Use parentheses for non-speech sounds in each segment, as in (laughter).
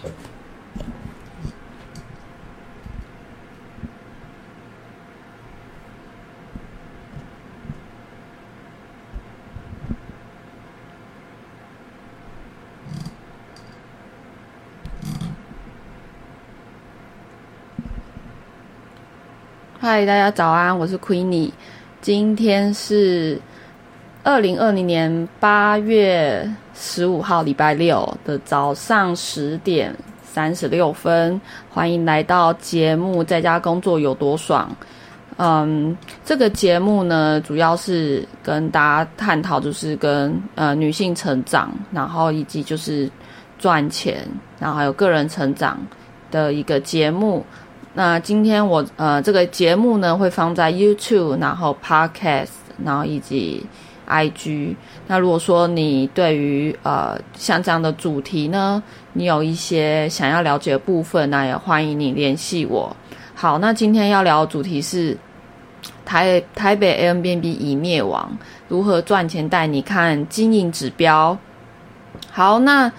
嗨，大家早安，我是 Queenie。今天是二零二零年八月十五号，礼拜六的早上十点三十六分。欢迎来到节目，在家工作有多爽？嗯，这个节目呢，主要是跟大家探讨，就是跟呃女性成长，然后以及就是赚钱，然后还有个人成长的一个节目。那今天我呃这个节目呢会放在 YouTube，然后 Podcast，然后以及 IG。那如果说你对于呃像这样的主题呢，你有一些想要了解的部分，那也欢迎你联系我。好，那今天要聊的主题是台台北 a m b n b 已灭亡，如何赚钱带你看经营指标。好，那。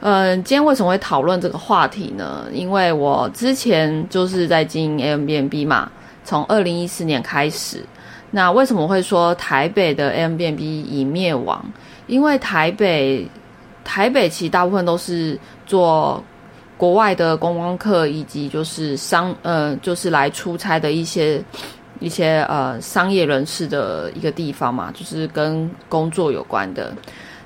嗯，今天为什么会讨论这个话题呢？因为我之前就是在经营 AMBNB 嘛，从二零一四年开始。那为什么会说台北的 M B N B 已灭亡？因为台北台北其实大部分都是做国外的观光客，以及就是商呃，就是来出差的一些一些呃商业人士的一个地方嘛，就是跟工作有关的。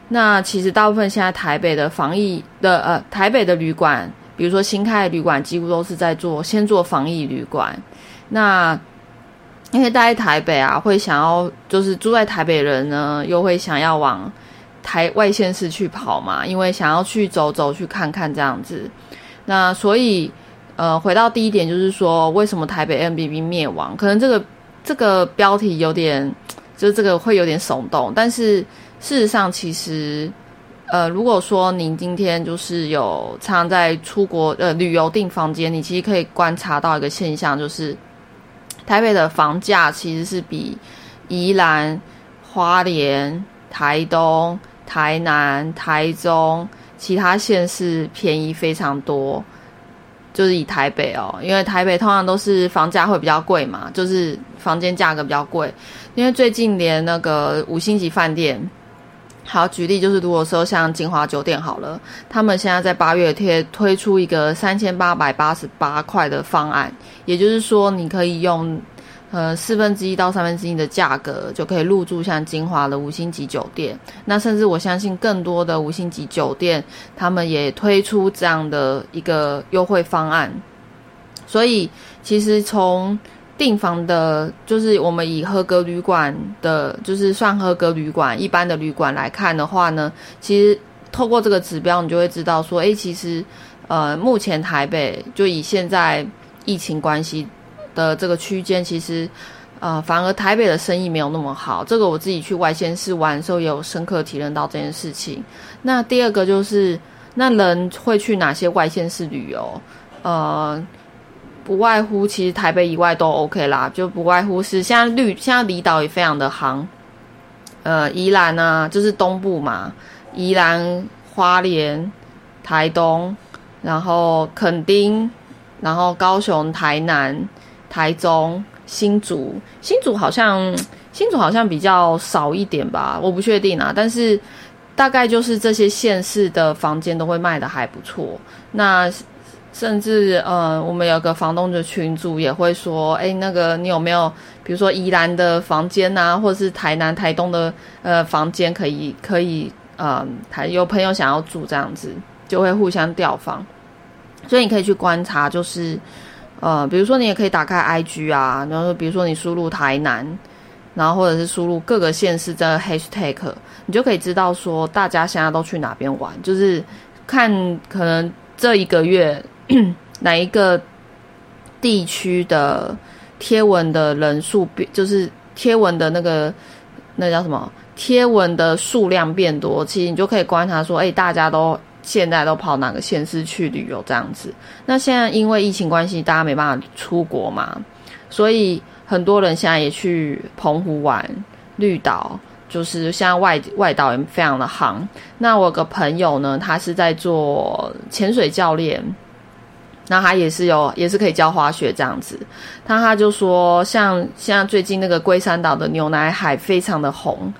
那其实大部分现在台北的防疫的呃，台北的旅馆，比如说新开的旅馆，几乎都是在做先做防疫旅馆。那因为待在台北啊，会想要就是住在台北人呢，又会想要往台外县市去跑嘛，因为想要去走走去看看这样子。那所以呃，回到第一点就是说，为什么台北 M B B 灭亡？可能这个这个标题有点，就是这个会有点耸动，但是。事实上，其实，呃，如果说您今天就是有常在出国呃旅游订房间，你其实可以观察到一个现象，就是台北的房价其实是比宜兰、花莲、台东、台南、台中其他县市便宜非常多。就是以台北哦，因为台北通常都是房价会比较贵嘛，就是房间价格比较贵，因为最近连那个五星级饭店。好，举例就是，如果说像金华酒店好了，他们现在在八月贴推出一个三千八百八十八块的方案，也就是说，你可以用呃四分之一到三分之一的价格就可以入住像金华的五星级酒店。那甚至我相信更多的五星级酒店，他们也推出这样的一个优惠方案。所以，其实从订房的，就是我们以合格旅馆的，就是算合格旅馆一般的旅馆来看的话呢，其实透过这个指标，你就会知道说，哎，其实呃，目前台北就以现在疫情关系的这个区间，其实呃，反而台北的生意没有那么好。这个我自己去外县市玩的时候，也有深刻体认到这件事情。那第二个就是，那人会去哪些外县市旅游？呃。不外乎其实台北以外都 OK 啦，就不外乎是现在绿现在离岛也非常的行，呃，宜兰啊，就是东部嘛，宜兰、花莲、台东，然后垦丁，然后高雄、台南、台中、新竹，新竹好像新竹好像比较少一点吧，我不确定啊，但是大概就是这些县市的房间都会卖的还不错，那。甚至呃，我们有个房东的群主也会说，哎，那个你有没有，比如说宜兰的房间呐，或者是台南、台东的呃房间，可以可以呃，台有朋友想要住这样子，就会互相调房。所以你可以去观察，就是呃，比如说你也可以打开 IG 啊，然后比如说你输入台南，然后或者是输入各个县市的 Hashtag，你就可以知道说大家现在都去哪边玩，就是看可能这一个月。(clears throat) 哪一个地区的贴文的人数变，就是贴文的那个那叫什么？贴文的数量变多，其实你就可以观察说，哎，大家都现在都跑哪个县市去旅游这样子。那现在因为疫情关系，大家没办法出国嘛，所以很多人现在也去澎湖玩、绿岛、就是现在外外岛也非常的夯。那我有个朋友呢，他是在做潜水教练，那他也是有也是可以教滑雪这样子。他他就说，像像最近那个龟山岛的牛奶海非常的红，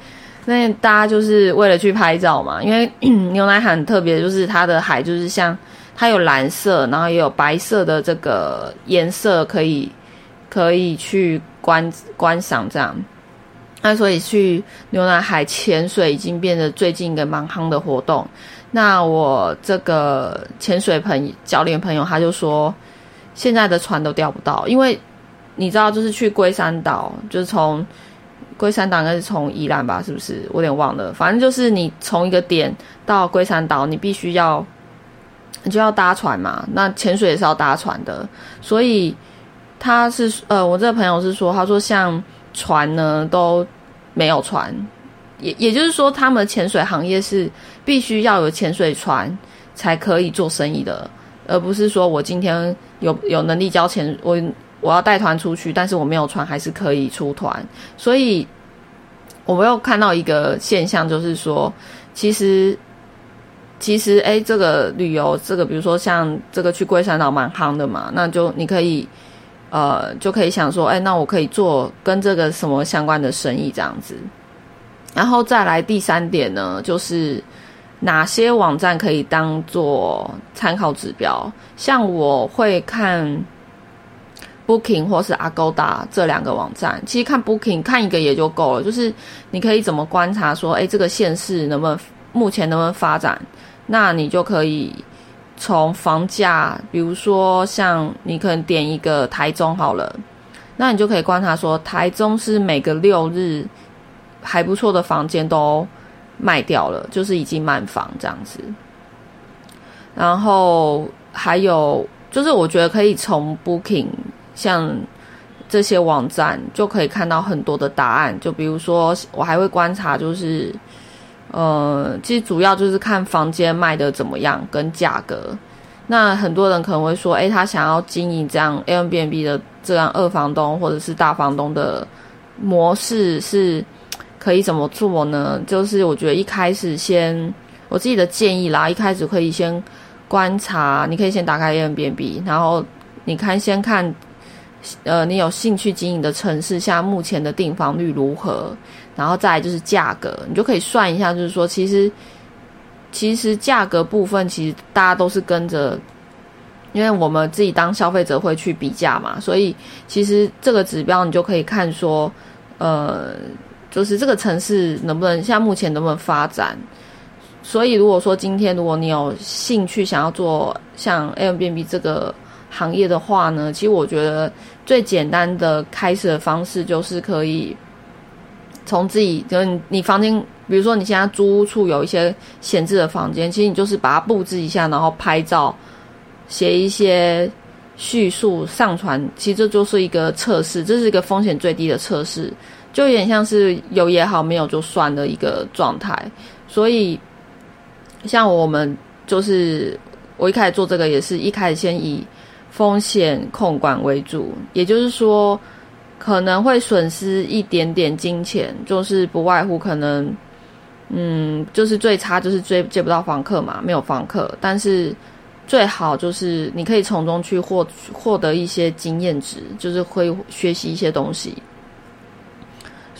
那大家就是为了去拍照嘛，因为 (clears throat) 牛奶海很特别，就是它的海就是像它有蓝色，然后也有白色的这个颜色可以可以去观观赏这样。那所以去牛奶海潜水已经变得最近一个蛮夯的活动。那我这个潜水朋教练朋友他就说，现在的船都钓不到，因为你知道，就是去龟山岛，就是从龟山岛应该是从宜兰吧，是不是？我有点忘了。反正就是你从一个点到龟山岛，你必须要你就要搭船嘛。那潜水也是要搭船的，所以他是呃，我这个朋友是说，他说像。船呢都没有船，也也就是说，他们潜水行业是必须要有潜水船才可以做生意的，而不是说我今天有有能力交钱，我我要带团出去，但是我没有船还是可以出团。所以我们又看到一个现象，就是说，其实其实哎，这个旅游，这个比如说像这个去龟山岛蛮夯的嘛，那就你可以。呃，就可以想说，哎，那我可以做跟这个什么相关的生意这样子。然后再来第三点呢，就是哪些网站可以当做参考指标？像我会看 Booking 或是 Agoda 这两个网站。其实看 Booking 看一个也就够了，就是你可以怎么观察说，哎，这个县市能不能目前能不能发展？那你就可以。从房价，比如说像你可能点一个台中好了，那你就可以观察说，台中是每个六日还不错的房间都卖掉了，就是已经满房这样子。然后还有就是，我觉得可以从 Booking 像这些网站就可以看到很多的答案。就比如说，我还会观察就是。呃，其实主要就是看房间卖的怎么样跟价格。那很多人可能会说，哎，他想要经营这样 Airbnb 的这样二房东或者是大房东的模式，是可以怎么做呢？就是我觉得一开始先，我自己的建议啦，一开始可以先观察，你可以先打开 a i b n b 然后你看先看。呃，你有兴趣经营的城市，像目前的订房率如何？然后再来就是价格，你就可以算一下，就是说，其实其实价格部分，其实大家都是跟着，因为我们自己当消费者会去比价嘛，所以其实这个指标你就可以看说，呃，就是这个城市能不能像目前能不能发展？所以如果说今天如果你有兴趣想要做像 Airbnb 这个行业的话呢，其实我觉得。最简单的开始的方式就是可以从自己，就你你房间，比如说你现在租屋处有一些闲置的房间，其实你就是把它布置一下，然后拍照，写一些叙述上传，其实这就是一个测试，这是一个风险最低的测试，就有点像是有也好，没有就算的一个状态。所以像我们就是我一开始做这个，也是一开始先以。风险控管为主，也就是说，可能会损失一点点金钱，就是不外乎可能，嗯，就是最差就是接接不到房客嘛，没有房客。但是最好就是你可以从中去获获得一些经验值，就是会学习一些东西。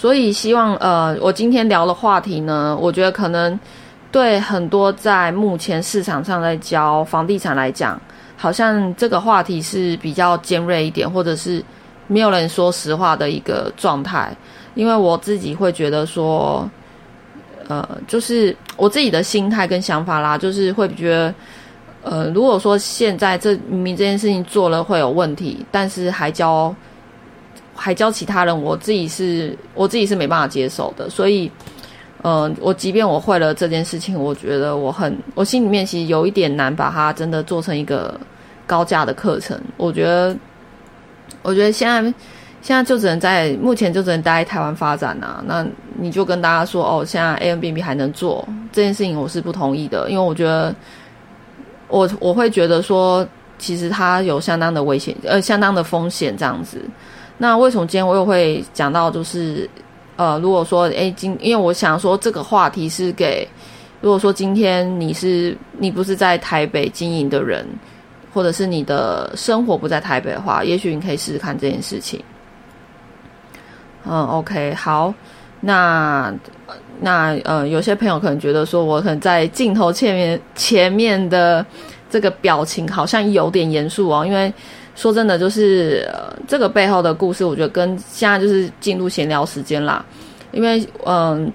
所以希望呃，我今天聊的话题呢，我觉得可能对很多在目前市场上在教房地产来讲。好像这个话题是比较尖锐一点，或者是没有人说实话的一个状态。因为我自己会觉得说，呃，就是我自己的心态跟想法啦，就是会觉得，呃，如果说现在这明明这件事情做了会有问题，但是还教还教其他人，我自己是我自己是没办法接受的。所以，嗯，我即便我会了这件事情，我觉得我很我心里面其实有一点难把它真的做成一个。高价的课程，我觉得，我觉得现在现在就只能在目前就只能待在台湾发展呐。那你就跟大家说哦，现在 A M B B 还能做这件事情，我是不同意的，因为我觉得我我会觉得说，其实它有相当的危险，呃，相当的风险这样子。那为什么今天我又会讲到就是呃，如果说哎今，因为我想说这个话题是给，如果说今天你是你不是在台北经营的人，或者是你的生活不在台北的话，也许你可以试试看这件事情。嗯，OK，好，那那呃，有些朋友可能觉得说我可能在镜头前面前面的这个表情好像有点严肃哦，因为。说真的，就是呃，这个背后的故事，我觉得跟现在就是进入闲聊时间啦。因为嗯，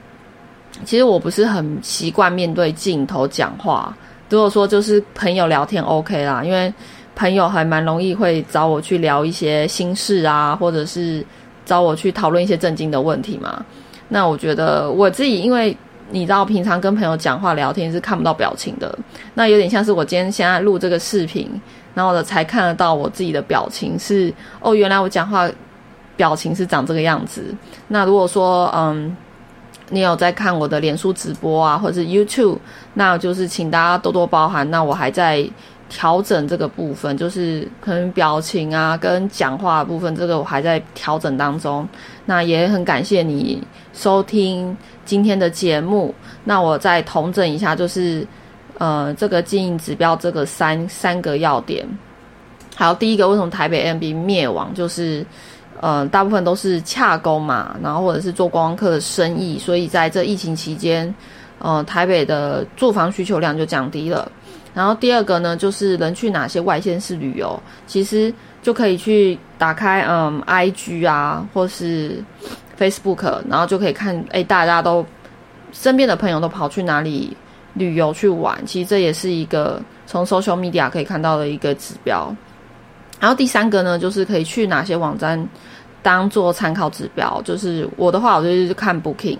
其实我不是很习惯面对镜头讲话。如果说就是朋友聊天 OK 啦，因为朋友还蛮容易会找我去聊一些心事啊，或者是找我去讨论一些正经的问题嘛。那我觉得我自己，因为你知道，平常跟朋友讲话聊天是看不到表情的，那有点像是我今天现在录这个视频。然后我，才看得到我自己的表情是哦，原来我讲话表情是长这个样子。那如果说嗯，你有在看我的脸书直播啊，或者是 YouTube，那就是请大家多多包涵。那我还在调整这个部分，就是可能表情啊跟讲话部分，这个我还在调整当中。那也很感谢你收听今天的节目。那我再统整一下，就是。呃，这个经营指标这个三三个要点，还有第一个，为什么台北 M B 灭亡？就是，呃，大部分都是洽工嘛，然后或者是做观光客的生意，所以在这疫情期间，呃，台北的住房需求量就降低了。然后第二个呢，就是能去哪些外县市旅游，其实就可以去打开嗯 I G 啊，或是 Facebook，然后就可以看，哎，大家都身边的朋友都跑去哪里。旅游去玩，其实这也是一个从 social media 可以看到的一个指标。然后第三个呢，就是可以去哪些网站当做参考指标。就是我的话，我就是看 Booking。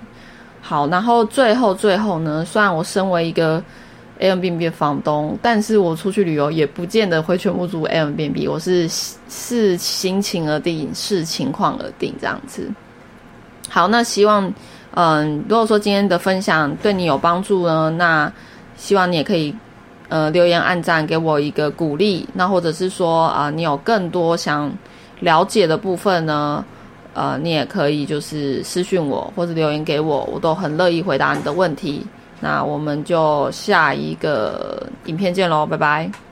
好，然后最后最后呢，虽然我身为一个 Airbnb 房东，但是我出去旅游也不见得会全部住 Airbnb，我是视心情而定，视情况而定这样子。好，那希望。嗯，如果说今天的分享对你有帮助呢，那希望你也可以呃留言、按赞，给我一个鼓励。那或者是说啊，你有更多想了解的部分呢，呃，你也可以就是私讯我或者留言给我，我都很乐意回答你的问题。那我们就下一个影片见喽，拜拜。